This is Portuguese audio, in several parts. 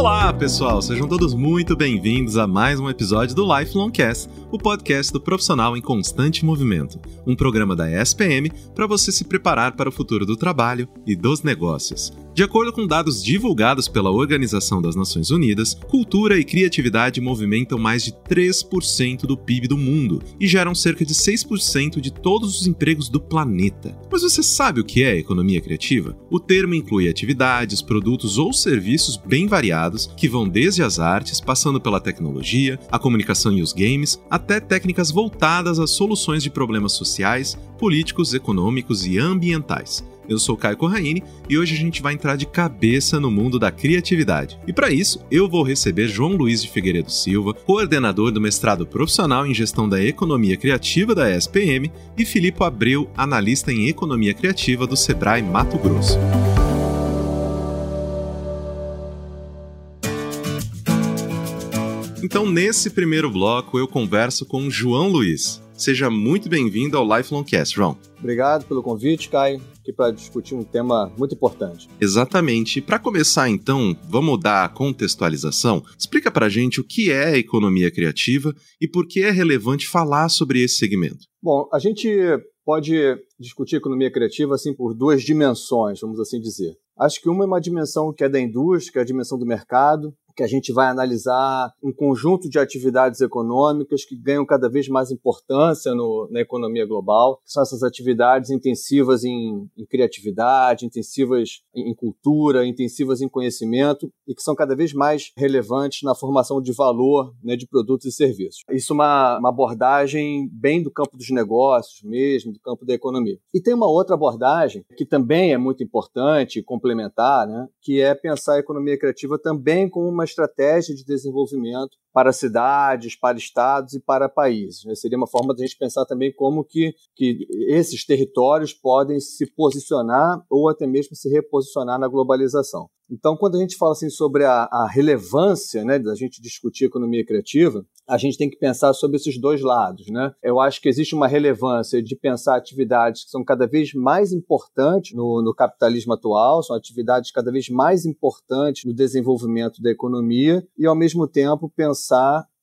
Olá, pessoal! Sejam todos muito bem-vindos a mais um episódio do Lifelong Cast, o podcast do profissional em constante movimento, um programa da ESPM para você se preparar para o futuro do trabalho e dos negócios. De acordo com dados divulgados pela Organização das Nações Unidas, cultura e criatividade movimentam mais de 3% do PIB do mundo e geram cerca de 6% de todos os empregos do planeta. Mas você sabe o que é economia criativa? O termo inclui atividades, produtos ou serviços bem variados que vão desde as artes, passando pela tecnologia, a comunicação e os games, até técnicas voltadas às soluções de problemas sociais, políticos, econômicos e ambientais. Eu sou Caio Corraine e hoje a gente vai entrar de cabeça no mundo da criatividade. E para isso, eu vou receber João Luiz de Figueiredo Silva, coordenador do mestrado profissional em gestão da economia criativa da ESPM, e Filipe Abreu, analista em economia criativa do Sebrae Mato Grosso. Então, nesse primeiro bloco, eu converso com João Luiz. Seja muito bem-vindo ao Lifelong Cast, João. Obrigado pelo convite, Caio aqui para discutir um tema muito importante. Exatamente. Para começar, então, vamos dar a contextualização. Explica para a gente o que é a economia criativa e por que é relevante falar sobre esse segmento. Bom, a gente pode discutir economia criativa assim por duas dimensões, vamos assim dizer. Acho que uma é uma dimensão que é da indústria, que é a dimensão do mercado, que a gente vai analisar um conjunto de atividades econômicas que ganham cada vez mais importância no, na economia global, que são essas atividades intensivas em, em criatividade, intensivas em, cultura, intensivas em conhecimento e que são cada vez mais relevantes na formação de valor né, de produtos e serviços. Isso é uma, uma abordagem bem do campo dos negócios mesmo, do campo da economia. E tem uma outra abordagem que também é muito importante complementar, né, que é pensar a economia criativa também como uma estratégia de desenvolvimento para cidades, para estados e para países. Né? Seria uma forma de a gente pensar também como que, que esses territórios podem se posicionar ou até mesmo se reposicionar na globalização. Então, quando a gente fala assim sobre a, a relevância né, da gente discutir economia criativa, a gente tem que pensar sobre esses dois lados. Né? Eu acho que existe uma relevância de pensar atividades que são cada vez mais importantes no, no capitalismo atual, são atividades cada vez mais importantes no desenvolvimento da economia, e, ao mesmo tempo, pensar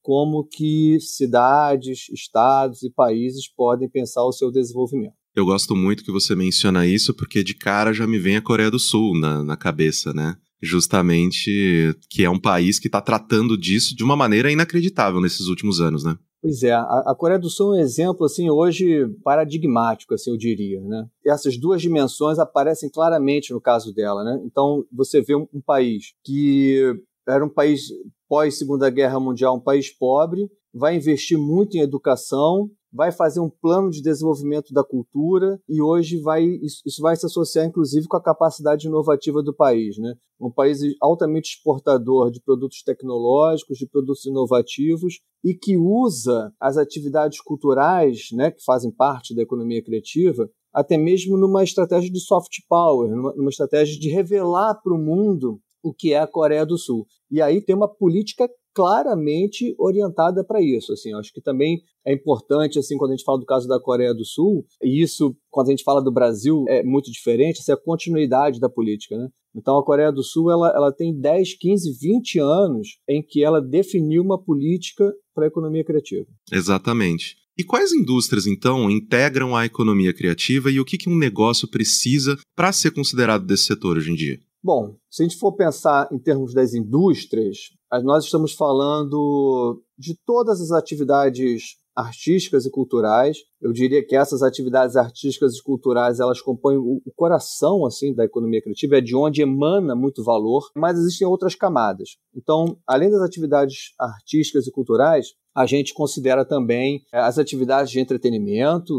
como que cidades, estados e países podem pensar o seu desenvolvimento. Eu gosto muito que você menciona isso, porque de cara já me vem a Coreia do Sul na, na cabeça, né? Justamente que é um país que está tratando disso de uma maneira inacreditável nesses últimos anos, né? Pois é, a, Coreia do Sul é um exemplo assim hoje paradigmático, assim eu diria, né? Essas duas dimensões aparecem claramente no caso dela, né? Então você vê um, um país que era um país pós Segunda Guerra Mundial, um país pobre, vai investir muito em educação, vai fazer um plano de desenvolvimento da cultura e hoje vai isso vai se associar inclusive com a capacidade inovativa do país, né? Um país altamente exportador de produtos tecnológicos, de produtos inovativos e que usa as atividades culturais, né, que fazem parte da economia criativa, até mesmo numa estratégia de soft power, numa, numa estratégia de revelar para o mundo o que é a Coreia do Sul. E aí tem uma política claramente orientada para isso. Assim, acho que também é importante, assim, quando a gente fala do caso da Coreia do Sul, e isso, quando a gente fala do Brasil, é muito diferente, essa é a continuidade da política, né? Então, a Coreia do Sul, ela, ela tem 10, 15, 20 anos em que ela definiu uma política para a economia criativa. Exatamente. E quais indústrias, então, integram a economia criativa e o que, que um negócio precisa para ser considerado desse setor hoje em dia? Bom, se a gente for pensar em termos das indústrias, nós estamos falando de todas as atividades artísticas e culturais. Eu diria que essas atividades artísticas e culturais elas compõem o coração assim da economia criativa, é de onde emana muito valor, mas existem outras camadas. Então, além das atividades artísticas e culturais, a gente considera também eh, as atividades de entretenimento,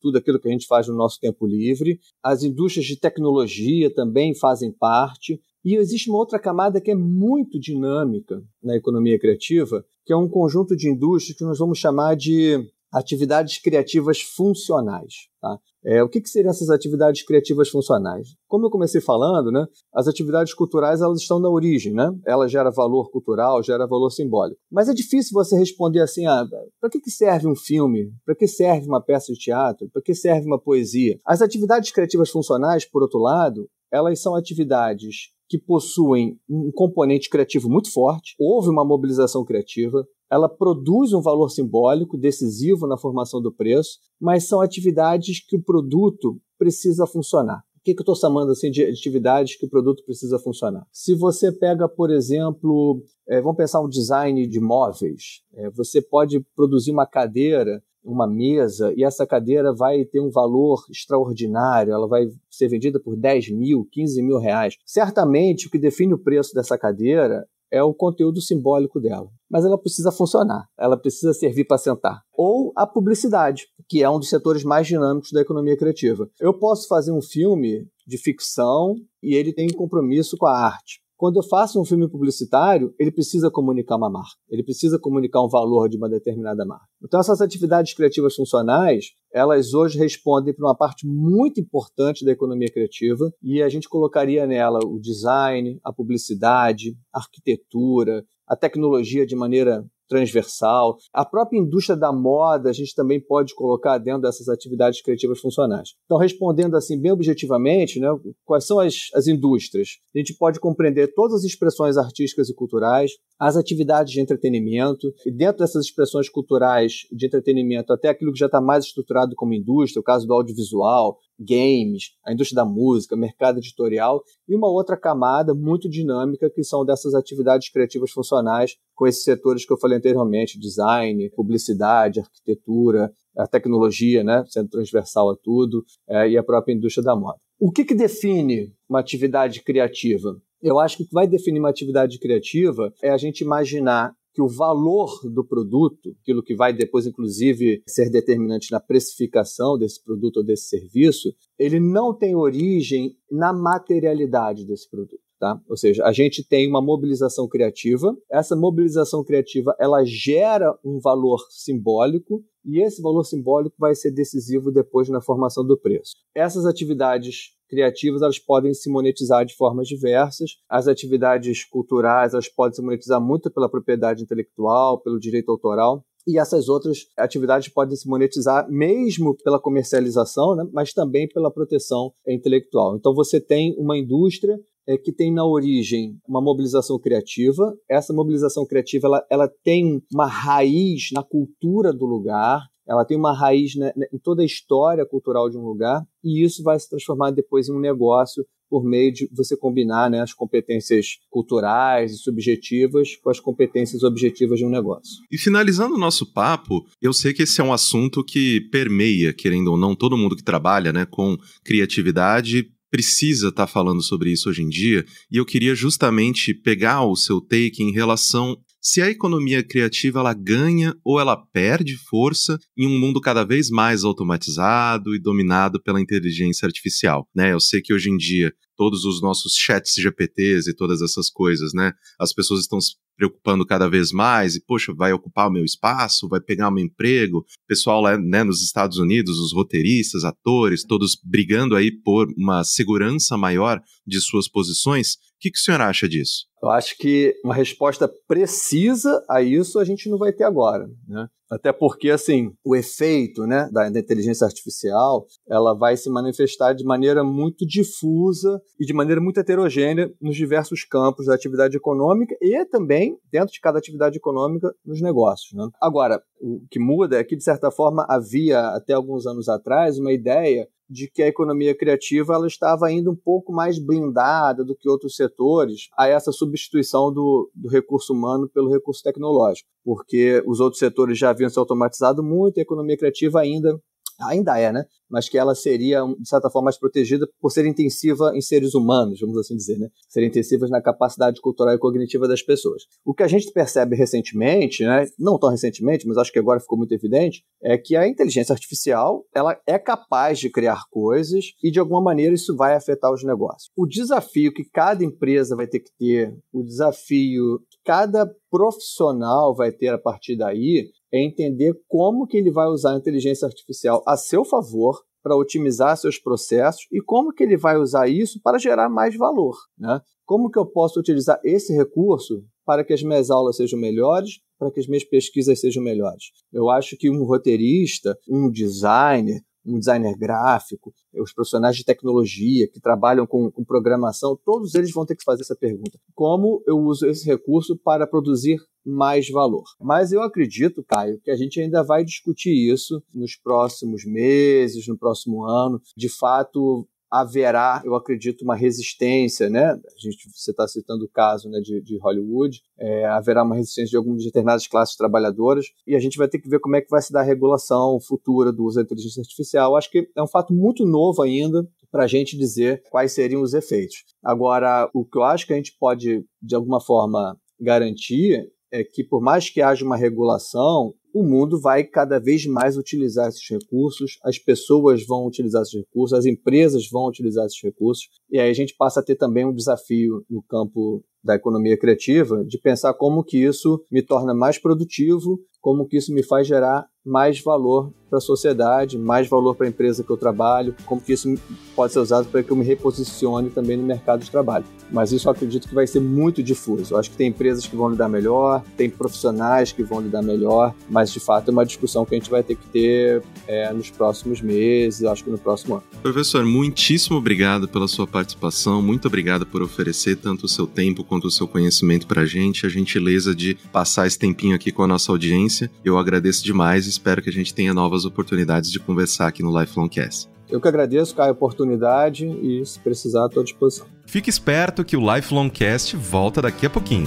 tudo aquilo que a gente faz no nosso tempo livre. As indústrias de tecnologia também fazem parte. E existe uma outra camada que é muito dinâmica na economia criativa, que é um conjunto de indústrias que nós vamos chamar de atividades criativas funcionais. Tá? É, o que, que, seriam essas atividades criativas funcionais? Como eu comecei falando, né, as atividades culturais elas estão na origem, né? Ela gera valor cultural, gera valor simbólico. Mas é difícil você responder assim, ah, para que, que serve um filme? Para que serve uma peça de teatro? Para que serve uma poesia? As atividades criativas funcionais, por outro lado, elas são atividades que possuem um componente criativo muito forte, houve uma mobilização criativa, ela produz um valor simbólico decisivo na formação do preço, mas são atividades que o produto precisa funcionar. O que, eu estou chamando assim, de atividades que o produto precisa funcionar? Se você pega, por exemplo, é, vamos pensar um design de móveis. É, você pode produzir uma cadeira, uma mesa, e essa cadeira vai ter um valor extraordinário, ela vai ser vendida por 10 mil, 15 mil reais. Certamente, o que define o preço dessa cadeira é o conteúdo simbólico dela. Mas ela precisa funcionar, ela precisa servir para sentar. Ou a publicidade, que é um dos setores mais dinâmicos da economia criativa. Eu posso fazer um filme de ficção e ele tem compromisso com a arte. Quando eu faço um filme publicitário, ele precisa comunicar uma marca, ele precisa comunicar um valor de uma determinada marca. Então, essas atividades criativas funcionais, elas hoje respondem para uma parte muito importante da economia criativa e a gente colocaria nela o design, a publicidade, a arquitetura, a tecnologia de maneira transversal. A própria indústria da moda a gente também pode colocar dentro dessas atividades criativas funcionais. Então, respondendo assim bem objetivamente, né, quais são as, as indústrias? A gente pode compreender todas as expressões artísticas e culturais, as atividades de entretenimento, e dentro dessas expressões culturais de entretenimento, até aquilo que já está mais estruturado como indústria, o caso do audiovisual, games, a indústria da música, mercado editorial, e uma outra camada muito dinâmica que são dessas atividades criativas funcionais, com esses setores que eu falei anteriormente, design, publicidade, arquitetura, a tecnologia, né, sendo transversal a tudo, é, e a própria indústria da moda. O que, que define uma atividade criativa? Eu acho que o que vai definir uma atividade criativa é a gente imaginar que o valor do produto, aquilo que vai depois, inclusive, ser determinante na precificação desse produto ou desse serviço, ele não tem origem na materialidade desse produto. Tá? Ou seja, a gente tem uma mobilização criativa. Essa mobilização criativa ela gera um valor simbólico e esse valor simbólico vai ser decisivo depois na formação do preço. Essas atividades criativas elas podem se monetizar de formas diversas. As atividades culturais elas podem se monetizar muito pela propriedade intelectual, pelo direito autoral. E essas outras atividades podem se monetizar mesmo pela comercialização, né, mas também pela proteção intelectual. Então você tem uma indústria é, que tem na origem uma mobilização criativa. Essa mobilização criativa ela, ela tem uma raiz na cultura do lugar, ela tem uma raiz né, em toda a história cultural de um lugar, e isso vai se transformar depois em um negócio por meio de você combinar né, as competências culturais e subjetivas com as competências objetivas de um negócio. E finalizando o nosso papo, eu sei que esse é um assunto que permeia, querendo ou não, todo mundo que trabalha né, com criatividade precisa estar tá falando sobre isso hoje em dia, e eu queria justamente pegar o seu take em relação se a economia criativa ela ganha ou ela perde força em um mundo cada vez mais automatizado e dominado pela inteligência artificial, né? Eu sei que hoje em dia todos os nossos chats GPTs e todas essas coisas, né? As pessoas estão preocupando cada vez mais e, poxa, vai ocupar o meu espaço, vai pegar o meu emprego. pessoal lá, né, nos Estados Unidos, os roteiristas, atores, todos brigando aí por uma segurança maior de suas posições. O que, que o senhor acha disso? Eu acho que uma resposta precisa a isso a gente não vai ter agora, né? Até porque, assim, o efeito né, da, da, inteligência artificial ela vai se manifestar de maneira muito difusa e de maneira muito heterogênea nos diversos campos da atividade econômica e também, dentro de cada atividade econômica, nos negócios. Né? Agora, o que muda é que, de certa forma, havia até alguns anos atrás uma ideia de que a economia criativa ela estava indo um pouco mais blindada do que outros setores a essa substituição do, do recurso humano pelo recurso tecnológico, porque os outros setores já haviam se automatizado muito e a economia criativa ainda ainda é, né? Mas que ela seria, de certa forma, mais protegida por ser intensiva em seres humanos, vamos assim dizer, né? Ser intensivas na capacidade cultural e cognitiva das pessoas. O que a gente percebe recentemente, né? Não tão recentemente, mas acho que agora ficou muito evidente, é que a inteligência artificial, ela é capaz de criar coisas e, de alguma maneira, isso vai afetar os negócios. O desafio que cada empresa vai ter que ter, o desafio que cada profissional vai ter a partir daí, é entender como que ele vai usar a inteligência artificial a seu favor para otimizar seus processos e como que ele vai usar isso para gerar mais valor, né? Como que eu posso utilizar esse recurso para que as minhas aulas sejam melhores, para que as minhas pesquisas sejam melhores? Eu acho que um roteirista, um designer, um designer gráfico, os profissionais de tecnologia que trabalham com, com programação, todos eles vão ter que fazer essa pergunta: como eu uso esse recurso para produzir mais valor. Mas eu acredito, Caio, que a gente ainda vai discutir isso nos próximos meses, no próximo ano. De fato, haverá, eu acredito, uma resistência, né? A gente, você está citando o caso né, de, de Hollywood, é, haverá uma resistência de algumas determinadas classes trabalhadoras e a gente vai ter que ver como é que vai se dar a regulação futura do uso da inteligência artificial. Acho que é um fato muito novo ainda para a gente dizer quais seriam os efeitos. Agora, o que eu acho que a gente pode, de alguma forma, garantir é que, por mais que haja uma regulação, o mundo vai cada vez mais utilizar esses recursos, as pessoas vão utilizar esses recursos, as empresas vão utilizar esses recursos, e aí a gente passa a ter também um desafio no campo da economia criativa de pensar como que isso me torna mais produtivo, como que isso me faz gerar mais valor para a sociedade, mais valor para a empresa que eu trabalho, como que isso pode ser usado para que eu me reposicione também no mercado de trabalho. Mas isso eu acredito que vai ser muito difuso. Eu acho que tem empresas que vão lidar melhor, tem profissionais que vão lidar melhor, mas de fato é uma discussão que a gente vai ter que ter é, nos próximos meses, acho que no próximo ano. Professor, muitíssimo obrigado pela sua participação, muito obrigado por oferecer tanto o seu tempo quanto o seu conhecimento para a gente, a gentileza de passar esse tempinho aqui com a nossa audiência. Eu agradeço demais e espero que a gente tenha novas oportunidades de conversar aqui no Lifelong Cast. Eu que agradeço, Caio, a oportunidade e se precisar, estou à disposição. Fique esperto que o Lifelong Cast volta daqui a pouquinho.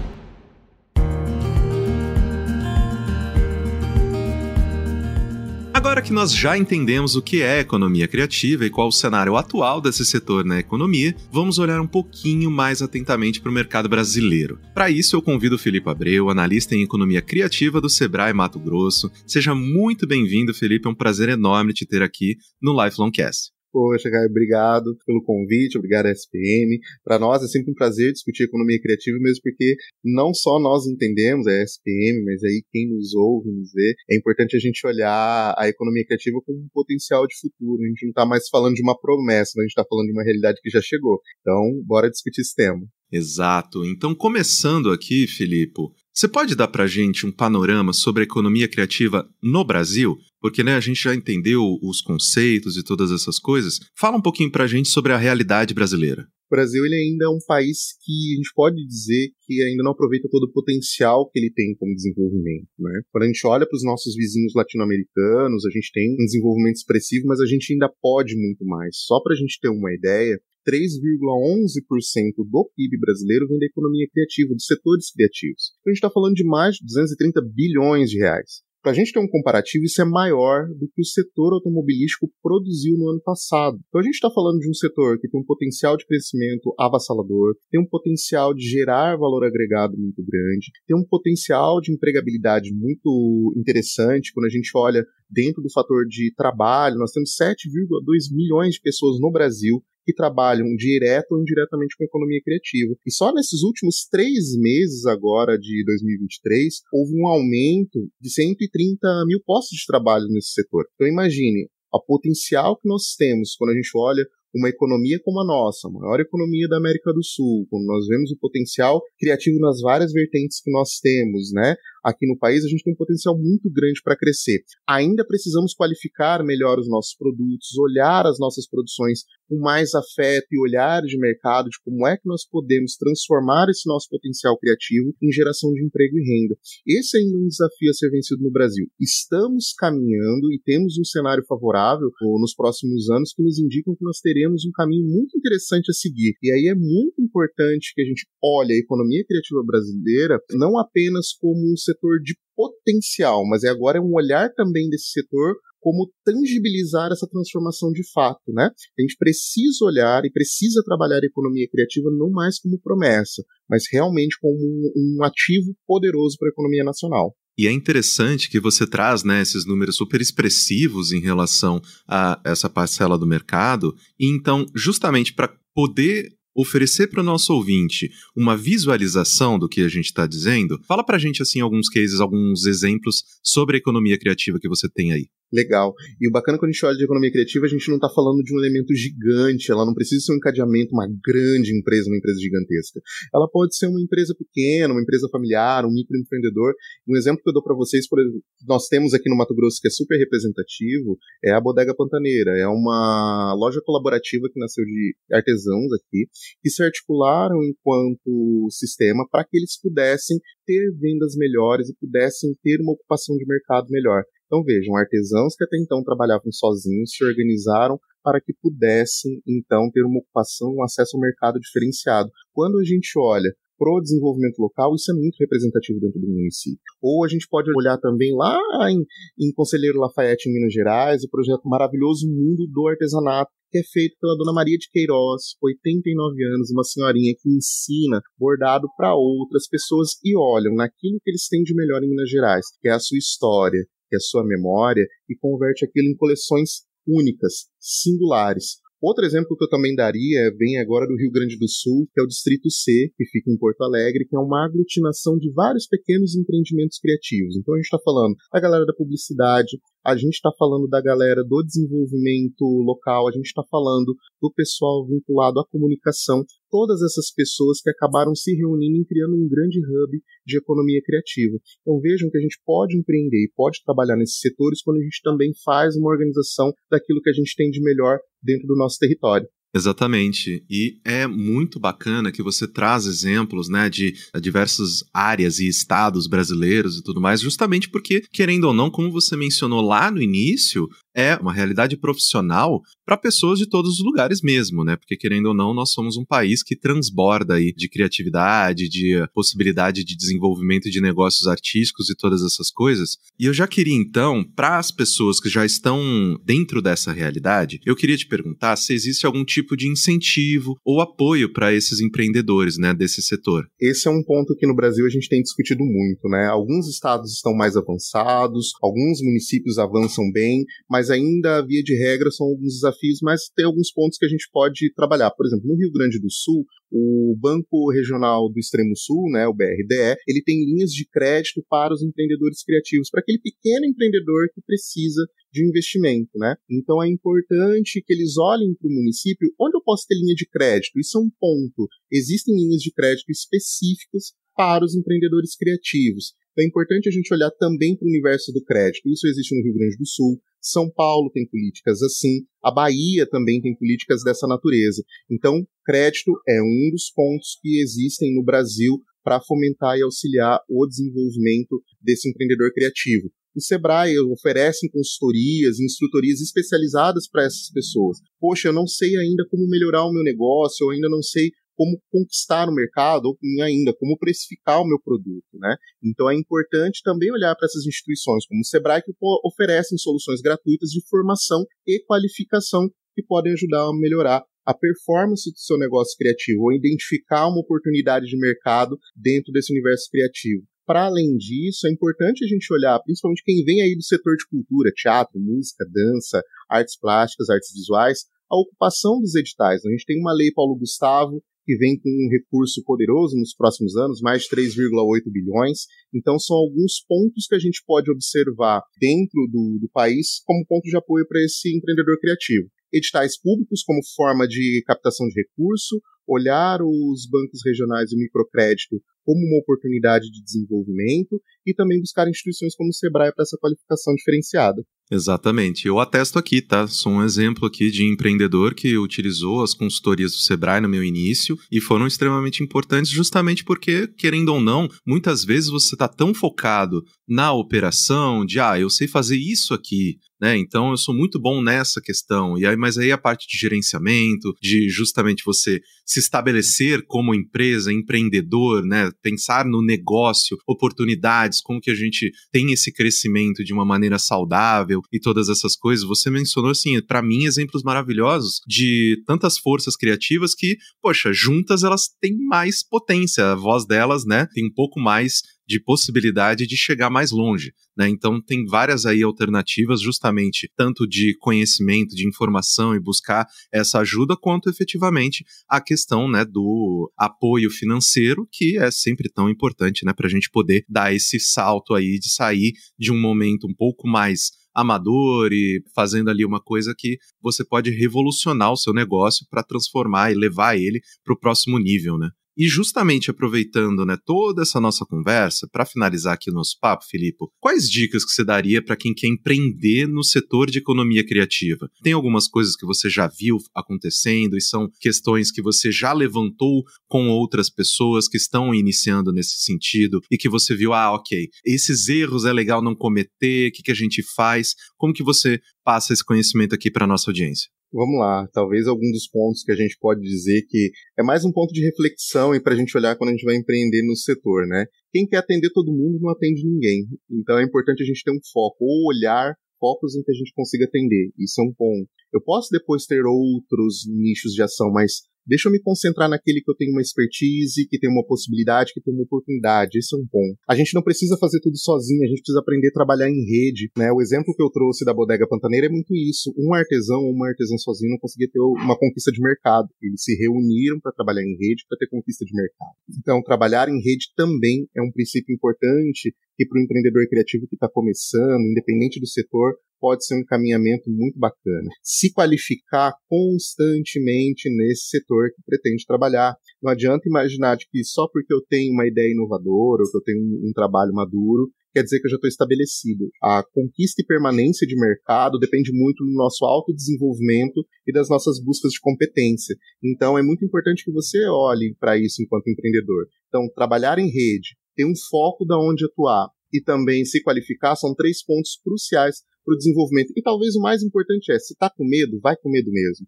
Agora que nós já entendemos o que é economia criativa e qual o cenário atual desse setor na economia, vamos olhar um pouquinho mais atentamente para o mercado brasileiro. Para isso, eu convido o Felipe Abreu, analista em economia criativa do Sebrae Mato Grosso. Seja muito bem-vindo, Felipe. É um prazer enorme te ter aqui no Lifelong Cast. Poxa, Caio, obrigado pelo convite, obrigado à SPM. Para nós é sempre um prazer discutir economia criativa, mesmo porque não só nós entendemos a SPM, mas aí quem nos ouve, nos vê, é importante a gente olhar a economia criativa como um potencial de futuro. A gente não está mais falando de uma promessa, a gente está falando de uma realidade que já chegou. Então, bora discutir esse tema. Exato. Então, começando aqui, Filipe, você pode dar para a gente um panorama sobre a economia criativa no Brasil? Porque né, a gente já entendeu os conceitos e todas essas coisas. Fala um pouquinho para a gente sobre a realidade brasileira. O Brasil ele ainda é um país que a gente pode dizer que ainda não aproveita todo o potencial que ele tem como desenvolvimento. Né? Quando a gente olha para os nossos vizinhos latino-americanos, a gente tem um desenvolvimento expressivo, mas a gente ainda pode muito mais. Só para a gente ter uma ideia, 3,11% do PIB brasileiro vem da economia criativa, dos setores criativos. Então a gente está falando de mais de 230 bilhões de reais. Para a gente ter um comparativo, isso é maior do que o setor automobilístico produziu no ano passado. Então a gente está falando de um setor que tem um potencial de crescimento avassalador, tem um potencial de gerar valor agregado muito grande, tem um potencial de empregabilidade muito interessante quando a gente olha dentro do fator de trabalho. Nós temos 7,2 milhões de pessoas no Brasil que trabalham direto ou indiretamente com a economia criativa. E só nesses últimos três meses agora de 2023 houve um aumento de 130 mil postos de trabalho nesse setor. Então imagine o potencial que nós temos quando a gente olha uma economia como a nossa, a maior economia da América do Sul, quando nós vemos o potencial criativo nas várias vertentes que nós temos, né? Aqui no país, a gente tem um potencial muito grande para crescer. Ainda precisamos qualificar melhor os nossos produtos, olhar as nossas produções com mais afeto e olhar de mercado de como é que nós podemos transformar esse nosso potencial criativo em geração de emprego e renda. Esse é ainda um desafio a ser vencido no Brasil. Estamos caminhando e temos um cenário favorável nos próximos anos que nos indicam que nós teremos um caminho muito interessante a seguir. E aí é muito importante que a gente olhe a economia criativa brasileira não apenas como um setor de potencial, mas é agora é um olhar também desse setor como tangibilizar essa transformação de fato, né? A gente precisa olhar e precisa trabalhar a economia criativa não mais como promessa, mas realmente como um, um ativo poderoso para a economia nacional. E é interessante que você traz né, esses números super expressivos em relação a essa parcela do mercado. E então, justamente para poder oferecer para o nosso ouvinte uma visualização do que a gente está dizendo, fala para a gente assim alguns cases, alguns exemplos sobre a economia criativa que você tem aí. Legal. E o bacana quando a gente olha de economia criativa, a gente não está falando de um elemento gigante, ela não precisa ser um encadeamento, uma grande empresa, uma empresa gigantesca. Ela pode ser uma empresa pequena, uma empresa familiar, um microempreendedor. Um exemplo que eu dou para vocês, por exemplo, nós temos aqui no Mato Grosso que é super representativo, é a Bodega Pantaneira. É uma loja colaborativa que nasceu de artesãos aqui, que se articularam enquanto sistema para que eles pudessem ter vendas melhores e pudessem ter uma ocupação de mercado melhor. Então vejam, artesãos que até então trabalhavam sozinhos se organizaram para que pudessem então ter uma ocupação, um acesso ao mercado diferenciado. Quando a gente olha para o desenvolvimento local, isso é muito representativo dentro do município. Ou a gente pode olhar também lá em, em Conselheiro Lafayette, em Minas Gerais, o projeto maravilhoso Mundo do Artesanato, que é feito pela Dona Maria de Queiroz, 89 anos, uma senhorinha que ensina bordado para outras pessoas e olham naquilo que eles têm de melhor em Minas Gerais, que é a sua história, que é a sua memória, e converte aquilo em coleções únicas, singulares. Outro exemplo que eu também daria vem agora do Rio Grande do Sul, que é o Distrito C, que fica em Porto Alegre, que é uma aglutinação de vários pequenos empreendimentos criativos. Então a gente está falando da galera da publicidade, a gente está falando da galera do desenvolvimento local, a gente está falando do pessoal vinculado à comunicação, todas essas pessoas que acabaram se reunindo e criando um grande hub de economia criativa. Então vejam que a gente pode empreender e pode trabalhar nesses setores quando a gente também faz uma organização daquilo que a gente tem de melhor dentro do nosso território. Exatamente. E é muito bacana que você traz exemplos né, de diversas áreas e estados brasileiros e tudo mais, justamente porque, querendo ou não, como você mencionou lá no início, é uma realidade profissional para pessoas de todos os lugares mesmo, né? Porque querendo ou não, nós somos um país que transborda aí de criatividade, de possibilidade de desenvolvimento de negócios artísticos e todas essas coisas. E eu já queria então, para as pessoas que já estão dentro dessa realidade, eu queria te perguntar se existe algum tipo de incentivo ou apoio para esses empreendedores, né, desse setor. Esse é um ponto que no Brasil a gente tem discutido muito, né? Alguns estados estão mais avançados, alguns municípios avançam bem, mas mas ainda, via de regra, são alguns desafios, mas tem alguns pontos que a gente pode trabalhar. Por exemplo, no Rio Grande do Sul, o Banco Regional do Extremo Sul, né, o BRDE, ele tem linhas de crédito para os empreendedores criativos, para aquele pequeno empreendedor que precisa de investimento, né? Então é importante que eles olhem para o município onde eu posso ter linha de crédito. Isso é um ponto. Existem linhas de crédito específicas para os empreendedores criativos. Então é importante a gente olhar também para o universo do crédito. Isso existe no Rio Grande do Sul, são Paulo tem políticas assim, a Bahia também tem políticas dessa natureza. Então, crédito é um dos pontos que existem no Brasil para fomentar e auxiliar o desenvolvimento desse empreendedor criativo. O Sebrae oferece consultorias, instrutorias especializadas para essas pessoas. Poxa, eu não sei ainda como melhorar o meu negócio, eu ainda não sei como conquistar o mercado, ou ainda como precificar o meu produto, né? Então é importante também olhar para essas instituições como o Sebrae que oferecem soluções gratuitas de formação e qualificação que podem ajudar a melhorar a performance do seu negócio criativo ou identificar uma oportunidade de mercado dentro desse universo criativo. Para além disso, é importante a gente olhar, principalmente quem vem aí do setor de cultura, teatro, música, dança, artes plásticas, artes visuais, a ocupação dos editais. A gente tem uma lei Paulo Gustavo que vem com um recurso poderoso nos próximos anos, mais de 3,8 bilhões. Então, são alguns pontos que a gente pode observar dentro do, do país como ponto de apoio para esse empreendedor criativo. Editais públicos como forma de captação de recurso, olhar os bancos regionais e microcrédito como uma oportunidade de desenvolvimento e também buscar instituições como o Sebrae para essa qualificação diferenciada. Exatamente. Eu atesto aqui, tá? Sou um exemplo aqui de empreendedor que utilizou as consultorias do Sebrae no meu início e foram extremamente importantes justamente porque, querendo ou não, muitas vezes você está tão focado na operação de, ah, eu sei fazer isso aqui, né? Então eu sou muito bom nessa questão. E aí, mas aí a parte de gerenciamento, de justamente você se estabelecer como empresa, empreendedor, né? Pensar no negócio, oportunidades, como que a gente tem esse crescimento de uma maneira saudável e todas essas coisas, você mencionou, assim, para mim, exemplos maravilhosos de tantas forças criativas que, poxa, juntas elas têm mais potência, a voz delas, né, tem um pouco mais de possibilidade de chegar mais longe. Né? Então, tem várias aí alternativas, justamente tanto de conhecimento, de informação e buscar essa ajuda, quanto efetivamente a questão né, do apoio financeiro, que é sempre tão importante né, para a gente poder dar esse salto aí de sair de um momento um pouco mais amador e fazendo ali uma coisa que você pode revolucionar o seu negócio para transformar e levar ele para o próximo nível, né? E justamente aproveitando né, toda essa nossa conversa, para finalizar aqui o nosso papo, Filipe, quais dicas que você daria para quem quer empreender no setor de economia criativa? Tem algumas coisas que você já viu acontecendo e são questões que você já levantou com outras pessoas que estão iniciando nesse sentido e que você viu, ah, ok, esses erros é legal não cometer, o que, que a gente faz? Como que você passa esse conhecimento aqui para nossa audiência? Vamos lá, talvez algum dos pontos que a gente pode dizer que é mais um ponto de reflexão e para a gente olhar quando a gente vai empreender no setor, né? Quem quer atender todo mundo não atende ninguém. Então é importante a gente ter um foco, ou olhar focos em que a gente consiga atender. Isso é um ponto. Eu posso depois ter outros nichos de ação, mas Deixa eu me concentrar naquele que eu tenho uma expertise, que tem uma possibilidade, que tem uma oportunidade. Esse é um ponto. A gente não precisa fazer tudo sozinho, a gente precisa aprender a trabalhar em rede. Né? O exemplo que eu trouxe da bodega pantaneira é muito isso. Um artesão ou uma artesã sozinho não conseguia ter uma conquista de mercado. Eles se reuniram para trabalhar em rede para ter conquista de mercado. Então, trabalhar em rede também é um princípio importante que para o empreendedor criativo que está começando, independente do setor, pode ser um encaminhamento muito bacana. Se qualificar constantemente nesse setor que pretende trabalhar. Não adianta imaginar que só porque eu tenho uma ideia inovadora ou que eu tenho um, trabalho maduro, quer dizer que eu já estou estabelecido. A conquista e permanência de mercado depende muito do nosso autodesenvolvimento e das nossas buscas de competência. Então é muito importante que você olhe para isso enquanto empreendedor. Então, trabalhar em rede, ter um foco da onde atuar e também se qualificar são três pontos cruciais para o desenvolvimento. E talvez o mais importante é, se está com medo, vai com medo mesmo.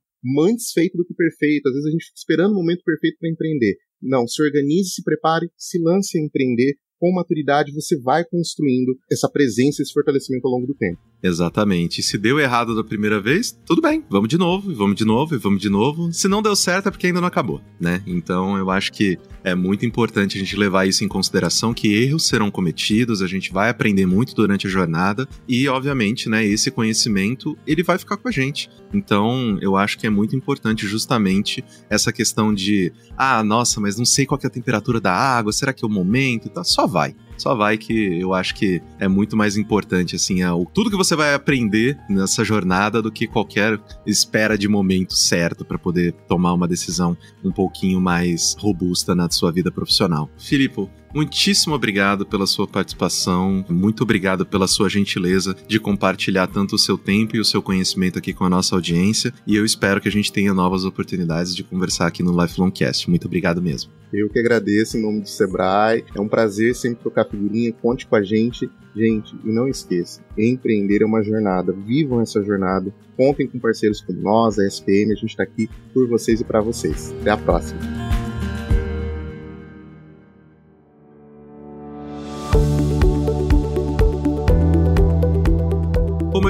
Antes feito do que perfeito. Às vezes a gente fica esperando o momento perfeito para empreender. Não, se organize, se prepare, se lance a empreender. Com maturidade, você vai construindo essa presença, esse fortalecimento ao longo do tempo. Exatamente. E se deu errado da primeira vez, tudo bem, vamos de novo, vamos de novo, e vamos de novo. Se não deu certo é porque ainda não acabou, né? Então eu acho que é muito importante a gente levar isso em consideração, que erros serão cometidos, a gente vai aprender muito durante a jornada e, obviamente, né, esse conhecimento, ele vai ficar com a gente. Então, eu acho que é muito importante justamente essa questão de, ah, nossa, mas não sei qual é a temperatura da água, será que é o momento? Tá, só vai só vai que eu acho que é muito mais importante, assim, é o, tudo que você vai aprender nessa jornada do que qualquer espera de momento certo para poder tomar uma decisão um pouquinho mais robusta na sua vida profissional. Filipe, Muitíssimo obrigado pela sua participação, muito obrigado pela sua gentileza de compartilhar tanto o seu tempo e o seu conhecimento aqui com a nossa audiência. E eu espero que a gente tenha novas oportunidades de conversar aqui no Lifelong Cast. Muito obrigado mesmo. Eu que agradeço em nome do Sebrae. É um prazer sempre tocar figurinha. Conte com a gente. Gente, e não esqueça, empreender é uma jornada. Vivam essa jornada. Contem com parceiros como nós, a SPM. A gente está aqui por vocês e para vocês. Até a próxima.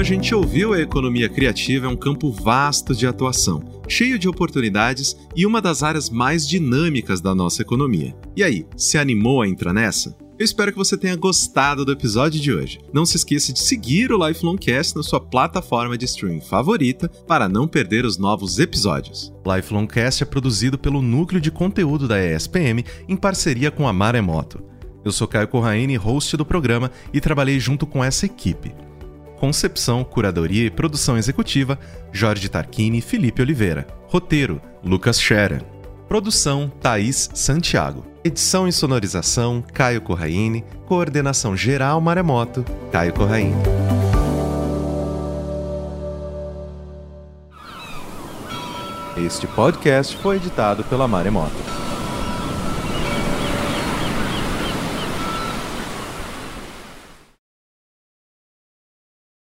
A gente ouviu, a economia criativa é um campo vasto de atuação, cheio de oportunidades e uma das áreas mais dinâmicas da nossa economia. E aí, se animou a entrar nessa? Eu espero que você tenha gostado do episódio de hoje. Não se esqueça de seguir o Lifelong Cast na sua plataforma de streaming favorita para não perder os novos episódios. Lifelong Cast é produzido pelo núcleo de conteúdo da ESPM em parceria com a Maremoto. Eu sou Caio Corraine, host do programa, e trabalhei junto com essa equipe. Concepção, curadoria e produção executiva: Jorge Tarquini e Felipe Oliveira. Roteiro: Lucas Scherer. Produção: Thaís Santiago. Edição e sonorização: Caio Corraine. Coordenação geral Maremoto: Caio Corraine. Este podcast foi editado pela Maremoto.